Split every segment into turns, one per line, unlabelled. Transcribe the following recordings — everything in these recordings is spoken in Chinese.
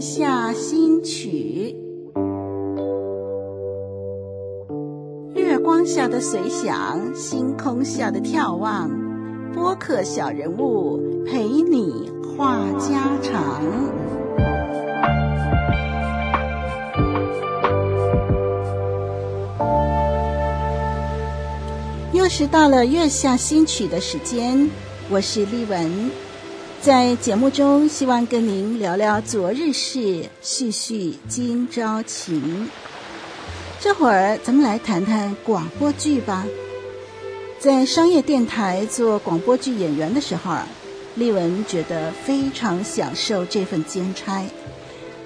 下新曲，月光下的随想，星空下的眺望，播客小人物陪你话家常。又是到了月下新曲的时间，我是丽文。在节目中，希望跟您聊聊昨日事，叙叙今朝情。这会儿，咱们来谈谈广播剧吧。在商业电台做广播剧演员的时候，丽文觉得非常享受这份兼差。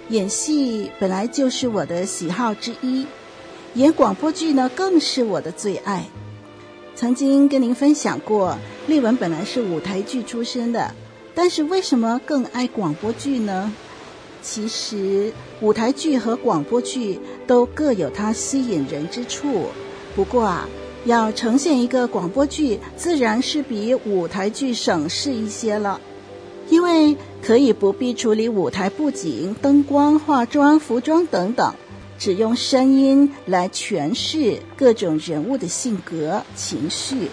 演戏本来就是我的喜好之一，演广播剧呢，更是我的最爱。曾经跟您分享过，丽文本来是舞台剧出身的。但是为什么更爱广播剧呢？其实舞台剧和广播剧都各有它吸引人之处。不过啊，要呈现一个广播剧，自然是比舞台剧省事一些了，因为可以不必处理舞台布景、灯光、化妆、服装等等，只用声音来诠释各种人物的性格、情绪，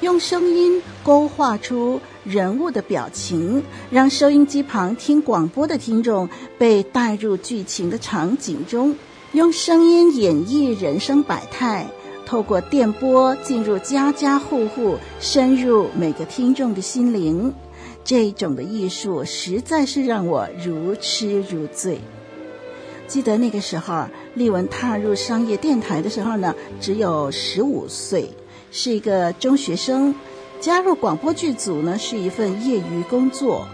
用声音勾画出。人物的表情，让收音机旁听广播的听众被带入剧情的场景中，用声音演绎人生百态，透过电波进入家家户户，深入每个听众的心灵。这种的艺术实在是让我如痴如醉。记得那个时候，丽文踏入商业电台的时候呢，只有十五岁，是一个中学生。加入广播剧组呢，是一份业余工作。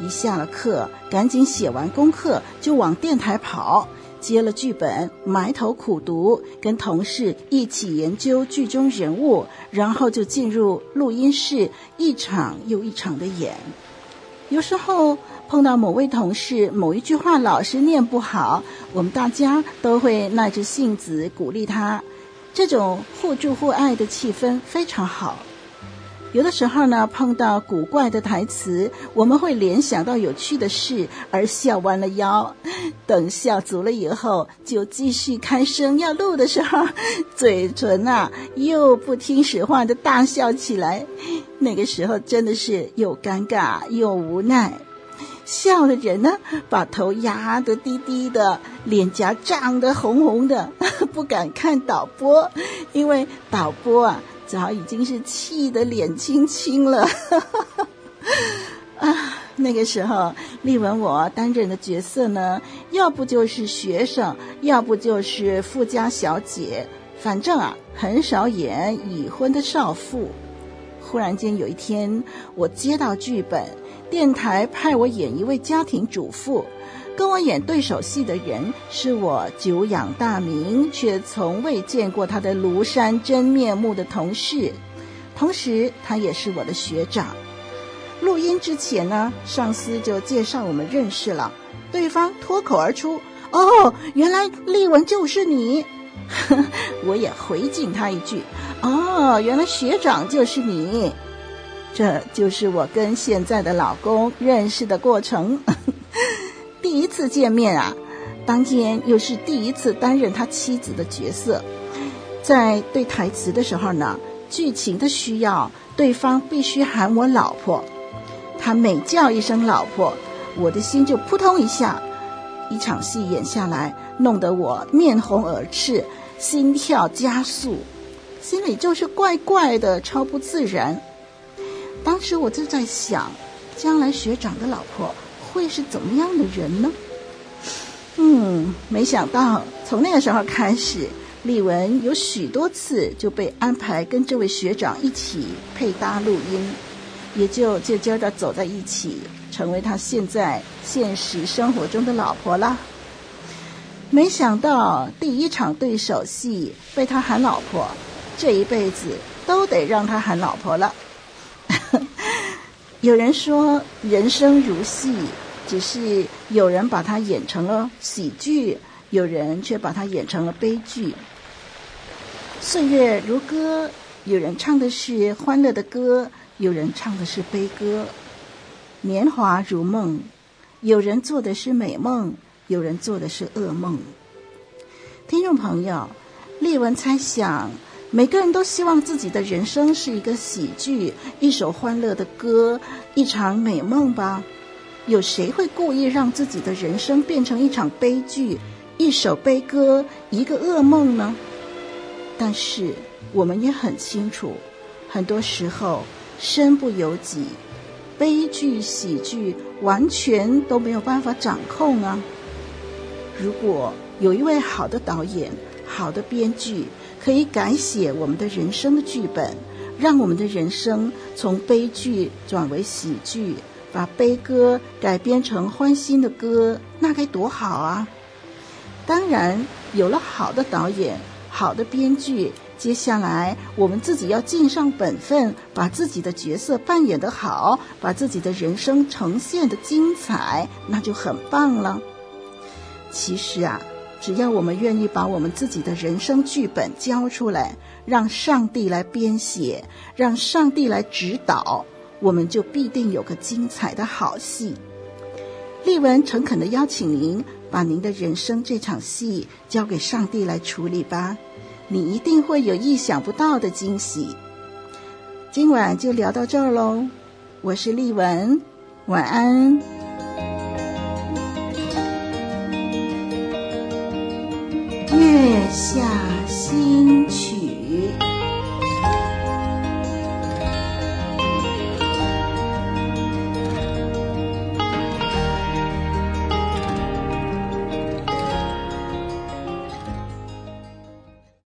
一下了课，赶紧写完功课就往电台跑，接了剧本，埋头苦读，跟同事一起研究剧中人物，然后就进入录音室，一场又一场的演。有时候碰到某位同事某一句话老是念不好，我们大家都会耐着性子鼓励他，这种互助互爱的气氛非常好。有的时候呢，碰到古怪的台词，我们会联想到有趣的事而笑弯了腰。等笑足了以后，就继续开声要录的时候，嘴唇啊又不听使唤的大笑起来。那个时候真的是又尴尬又无奈，笑的人呢，把头压得低低的，脸颊涨得红红的，不敢看导播，因为导播啊。早已经是气得脸青青了，啊！那个时候，丽文我担任的角色呢，要不就是学生，要不就是富家小姐，反正啊，很少演已婚的少妇。忽然间有一天，我接到剧本，电台派我演一位家庭主妇。跟我演对手戏的人是我久仰大名却从未见过他的庐山真面目的同事，同时他也是我的学长。录音之前呢，上司就介绍我们认识了，对方脱口而出：“哦，原来丽文就是你。”我也回敬他一句：“哦，原来学长就是你。”这就是我跟现在的老公认识的过程。第一次见面啊，当天又是第一次担任他妻子的角色，在对台词的时候呢，剧情的需要，对方必须喊我老婆。他每叫一声老婆，我的心就扑通一下。一场戏演下来，弄得我面红耳赤，心跳加速，心里就是怪怪的，超不自然。当时我就在想，将来学长的老婆。会是怎么样的人呢？嗯，没想到从那个时候开始，丽文有许多次就被安排跟这位学长一起配搭录音，也就渐渐的走在一起，成为他现在现实生活中的老婆了。没想到第一场对手戏被他喊老婆，这一辈子都得让他喊老婆了。有人说人生如戏。只是有人把它演成了喜剧，有人却把它演成了悲剧。岁月如歌，有人唱的是欢乐的歌，有人唱的是悲歌。年华如梦，有人做的是美梦，有人做的是噩梦。听众朋友，丽文猜想，每个人都希望自己的人生是一个喜剧，一首欢乐的歌，一场美梦吧？有谁会故意让自己的人生变成一场悲剧，一首悲歌，一个噩梦呢？但是我们也很清楚，很多时候身不由己，悲剧、喜剧完全都没有办法掌控啊！如果有一位好的导演、好的编剧，可以改写我们的人生的剧本，让我们的人生从悲剧转为喜剧，把悲歌改编成欢欣的歌，那该多好啊！当然，有了好的导演、好的编剧，接下来我们自己要尽上本分，把自己的角色扮演得好，把自己的人生呈现得精彩，那就很棒了。其实啊，只要我们愿意把我们自己的人生剧本交出来，让上帝来编写，让上帝来指导，我们就必定有个精彩的好戏。丽文诚恳地邀请您，把您的人生这场戏交给上帝来处理吧，你一定会有意想不到的惊喜。今晚就聊到这儿喽，我是丽文，晚安。月下新曲。